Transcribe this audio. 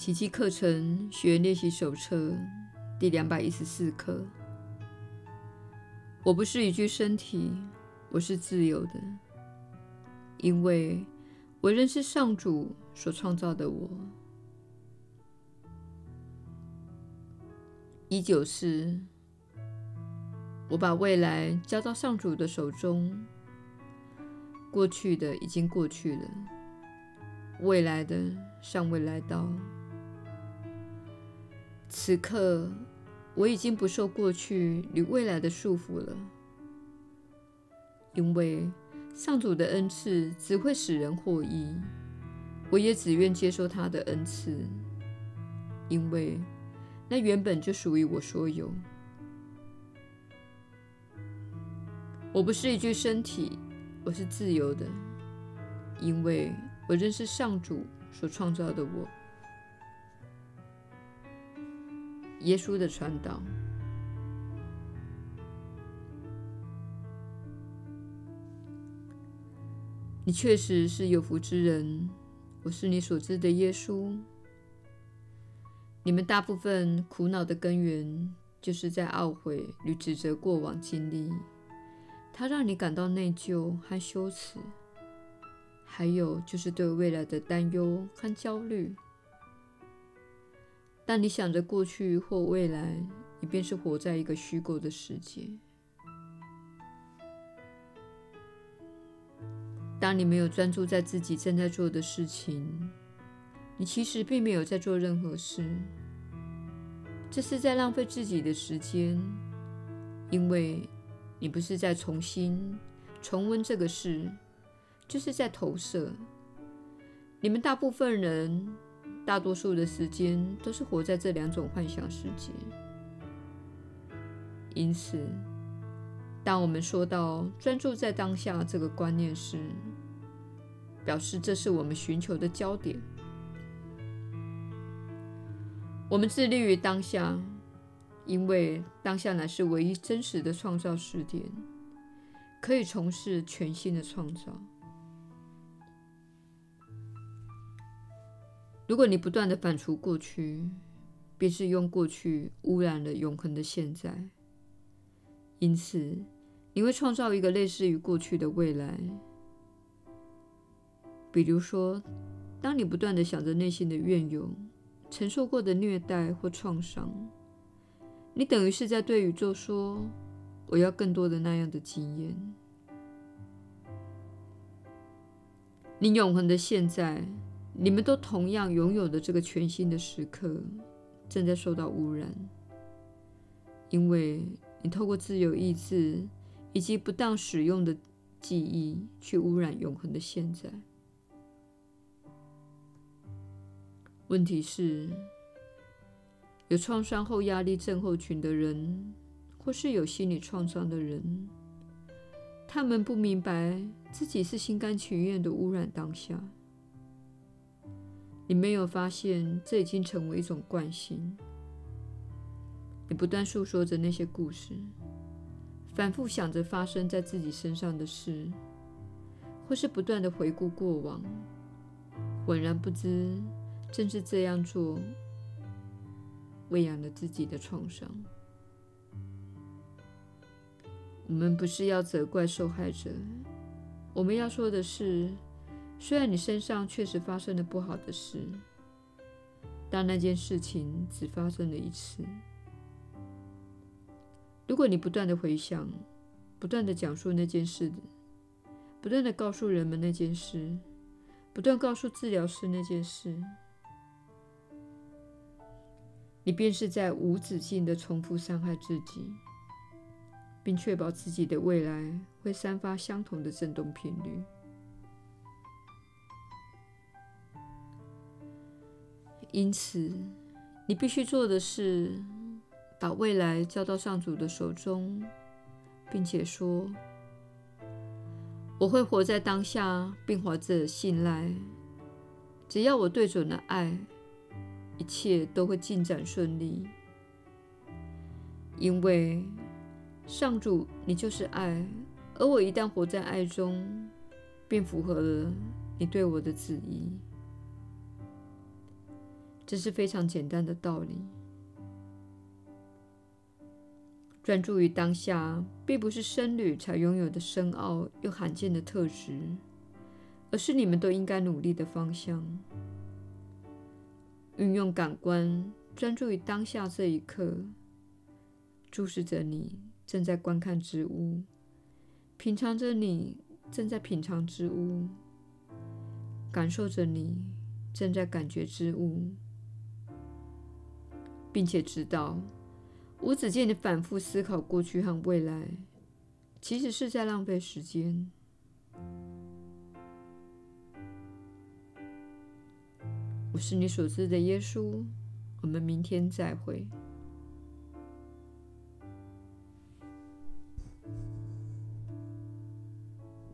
奇迹课程学练习手册第两百一十四课。我不是一具身体，我是自由的，因为我认识上主所创造的我。一九四，我把未来交到上主的手中。过去的已经过去了，未来的尚未来到。此刻，我已经不受过去与未来的束缚了，因为上主的恩赐只会使人获益，我也只愿接受他的恩赐，因为那原本就属于我所有。我不是一具身体。我是自由的，因为我认识上主所创造的我。耶稣的传导，你确实是有福之人。我是你所知的耶稣。你们大部分苦恼的根源，就是在懊悔与指责过往经历。它让你感到内疚和羞耻，还有就是对未来的担忧和焦虑。当你想着过去或未来，你便是活在一个虚构的世界。当你没有专注在自己正在做的事情，你其实并没有在做任何事，这是在浪费自己的时间，因为。你不是在重新重温这个事，就是在投射。你们大部分人，大多数的时间都是活在这两种幻想世界。因此，当我们说到专注在当下这个观念时，表示这是我们寻求的焦点。我们致力于当下。因为当下乃是唯一真实的创造时点，可以从事全新的创造。如果你不断地反刍过去，便是用过去污染了永恒的现在。因此，你会创造一个类似于过去的未来。比如说，当你不断地想着内心的怨尤、承受过的虐待或创伤。你等于是在对宇宙说：“我要更多的那样的经验。”你永恒的现在，你们都同样拥有的这个全新的时刻，正在受到污染，因为你透过自由意志以及不当使用的记忆去污染永恒的现在。问题是，有创伤后压力症候群的人，或是有心理创伤的人，他们不明白自己是心甘情愿的污染当下。你没有发现这已经成为一种惯性？你不断诉说着那些故事，反复想着发生在自己身上的事，或是不断的回顾过往，浑然不知正是这样做。喂养了自己的创伤。我们不是要责怪受害者，我们要说的是，虽然你身上确实发生了不好的事，但那件事情只发生了一次。如果你不断的回想，不断的讲述那件事，不断的告诉人们那件事，不断告诉治疗师那件事。你便是在无止境地重复伤害自己，并确保自己的未来会散发相同的振动频率。因此，你必须做的是把未来交到上主的手中，并且说：“我会活在当下，并怀着信赖，只要我对准了爱。”一切都会进展顺利，因为上主，你就是爱，而我一旦活在爱中，便符合了你对我的旨意。这是非常简单的道理。专注于当下，并不是僧侣才拥有的深奥又罕见的特质，而是你们都应该努力的方向。运用感官，专注于当下这一刻，注视着你正在观看之物，品尝着你正在品尝之物，感受着你正在感觉之物，并且知道。无止境的反复思考过去和未来，其实是在浪费时间。我是你所知的耶稣，我们明天再会。